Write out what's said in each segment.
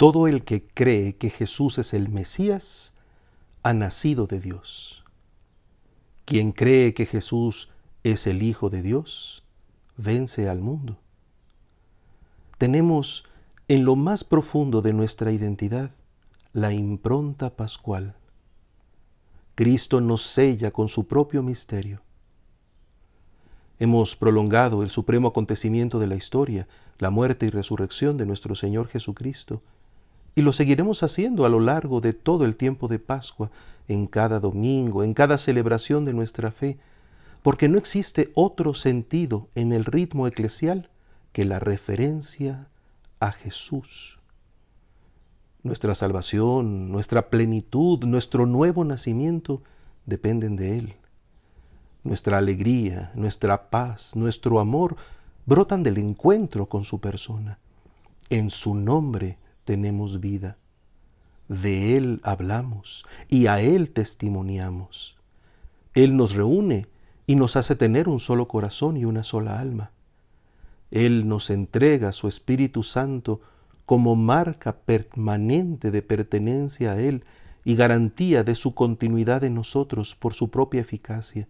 todo el que cree que Jesús es el Mesías, ha nacido de Dios. Quien cree que Jesús es el Hijo de Dios, vence al mundo. Tenemos en lo más profundo de nuestra identidad la impronta pascual. Cristo nos sella con su propio misterio. Hemos prolongado el supremo acontecimiento de la historia, la muerte y resurrección de nuestro Señor Jesucristo, y lo seguiremos haciendo a lo largo de todo el tiempo de Pascua, en cada domingo, en cada celebración de nuestra fe, porque no existe otro sentido en el ritmo eclesial que la referencia a Jesús. Nuestra salvación, nuestra plenitud, nuestro nuevo nacimiento dependen de Él. Nuestra alegría, nuestra paz, nuestro amor brotan del encuentro con su persona. En su nombre tenemos vida. De Él hablamos y a Él testimoniamos. Él nos reúne y nos hace tener un solo corazón y una sola alma. Él nos entrega su Espíritu Santo como marca permanente de pertenencia a Él y garantía de su continuidad en nosotros por su propia eficacia.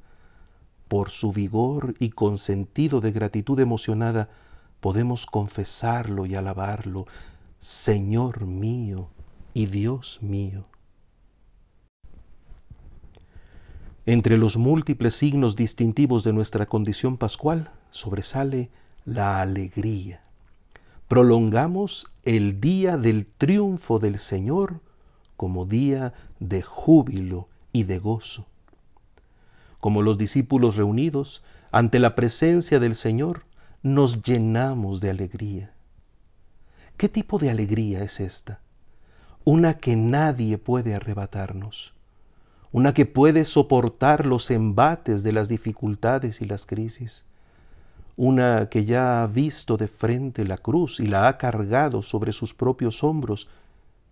Por su vigor y con sentido de gratitud emocionada podemos confesarlo y alabarlo, Señor mío y Dios mío. Entre los múltiples signos distintivos de nuestra condición pascual sobresale la alegría. Prolongamos el día del triunfo del Señor como día de júbilo y de gozo. Como los discípulos reunidos ante la presencia del Señor, nos llenamos de alegría. ¿Qué tipo de alegría es esta? Una que nadie puede arrebatarnos, una que puede soportar los embates de las dificultades y las crisis, una que ya ha visto de frente la cruz y la ha cargado sobre sus propios hombros,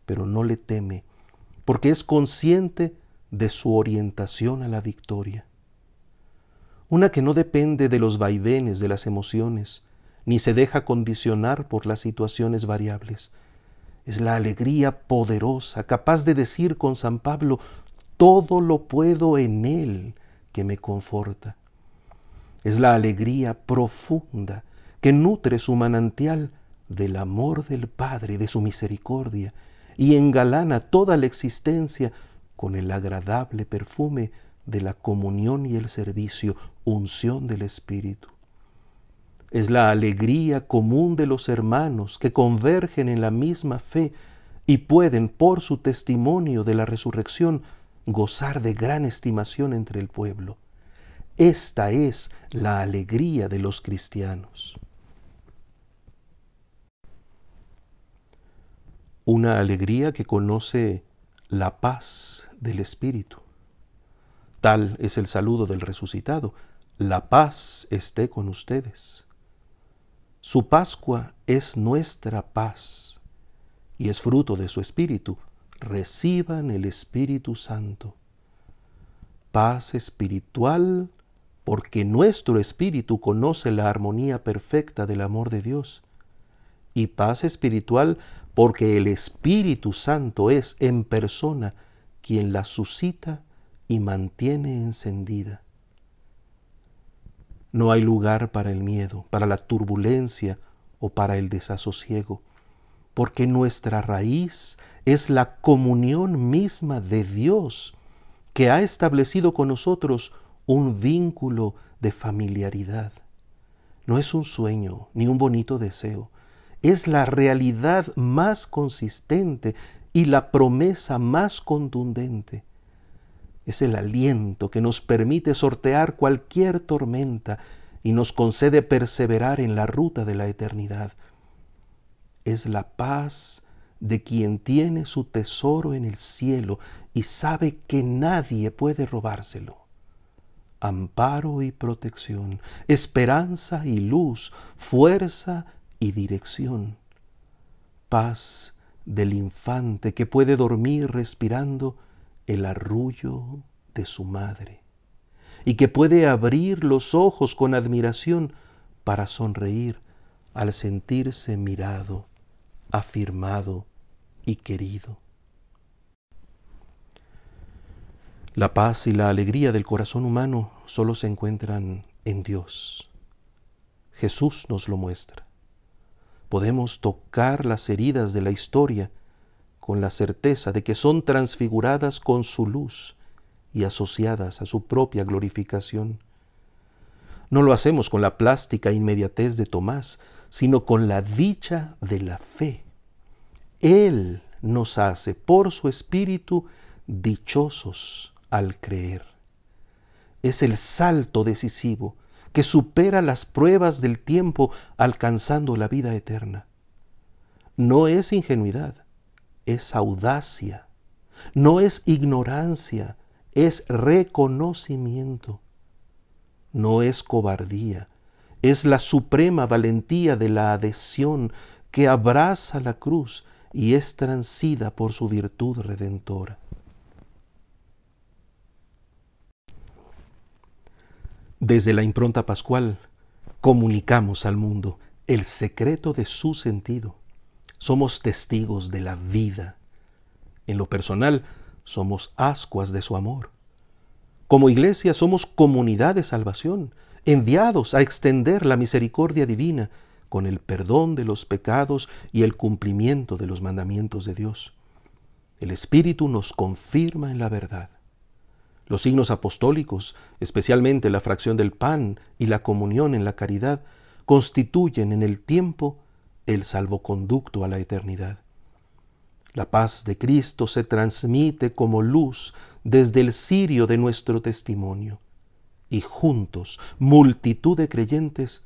pero no le teme, porque es consciente de su orientación a la victoria. Una que no depende de los vaivenes de las emociones, ni se deja condicionar por las situaciones variables. Es la alegría poderosa, capaz de decir con San Pablo, todo lo puedo en Él que me conforta. Es la alegría profunda que nutre su manantial del amor del Padre, de su misericordia, y engalana toda la existencia con el agradable perfume de la comunión y el servicio, unción del Espíritu es la alegría común de los hermanos que convergen en la misma fe y pueden, por su testimonio de la resurrección, gozar de gran estimación entre el pueblo. Esta es la alegría de los cristianos. Una alegría que conoce la paz del Espíritu. Tal es el saludo del resucitado. La paz esté con ustedes. Su Pascua es nuestra paz y es fruto de su Espíritu. Reciban el Espíritu Santo. Paz espiritual porque nuestro espíritu conoce la armonía perfecta del amor de Dios. Y paz espiritual porque el Espíritu Santo es en persona quien la suscita y mantiene encendida. No hay lugar para el miedo, para la turbulencia o para el desasosiego, porque nuestra raíz es la comunión misma de Dios, que ha establecido con nosotros un vínculo de familiaridad. No es un sueño ni un bonito deseo, es la realidad más consistente y la promesa más contundente es el aliento que nos permite sortear cualquier tormenta y nos concede perseverar en la ruta de la eternidad. Es la paz de quien tiene su tesoro en el cielo y sabe que nadie puede robárselo. Amparo y protección, esperanza y luz, fuerza y dirección. Paz del infante que puede dormir respirando el arrullo de su madre y que puede abrir los ojos con admiración para sonreír al sentirse mirado, afirmado y querido. La paz y la alegría del corazón humano solo se encuentran en Dios. Jesús nos lo muestra. Podemos tocar las heridas de la historia con la certeza de que son transfiguradas con su luz y asociadas a su propia glorificación. No lo hacemos con la plástica inmediatez de Tomás, sino con la dicha de la fe. Él nos hace por su espíritu dichosos al creer. Es el salto decisivo que supera las pruebas del tiempo alcanzando la vida eterna. No es ingenuidad, es audacia. No es ignorancia, es reconocimiento. No es cobardía, es la suprema valentía de la adhesión que abraza la cruz y es transida por su virtud redentora. Desde la impronta pascual comunicamos al mundo el secreto de su sentido. Somos testigos de la vida. En lo personal, somos ascuas de su amor. Como iglesia somos comunidad de salvación, enviados a extender la misericordia divina con el perdón de los pecados y el cumplimiento de los mandamientos de Dios. El Espíritu nos confirma en la verdad. Los signos apostólicos, especialmente la fracción del pan y la comunión en la caridad, constituyen en el tiempo el salvoconducto a la eternidad. La paz de Cristo se transmite como luz desde el cirio de nuestro testimonio, y juntos, multitud de creyentes,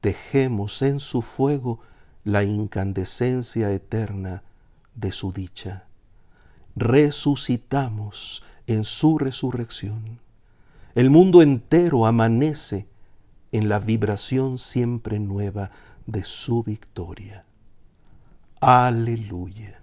tejemos en su fuego la incandescencia eterna de su dicha. Resucitamos en su resurrección. El mundo entero amanece en la vibración siempre nueva de su victoria. Aleluya.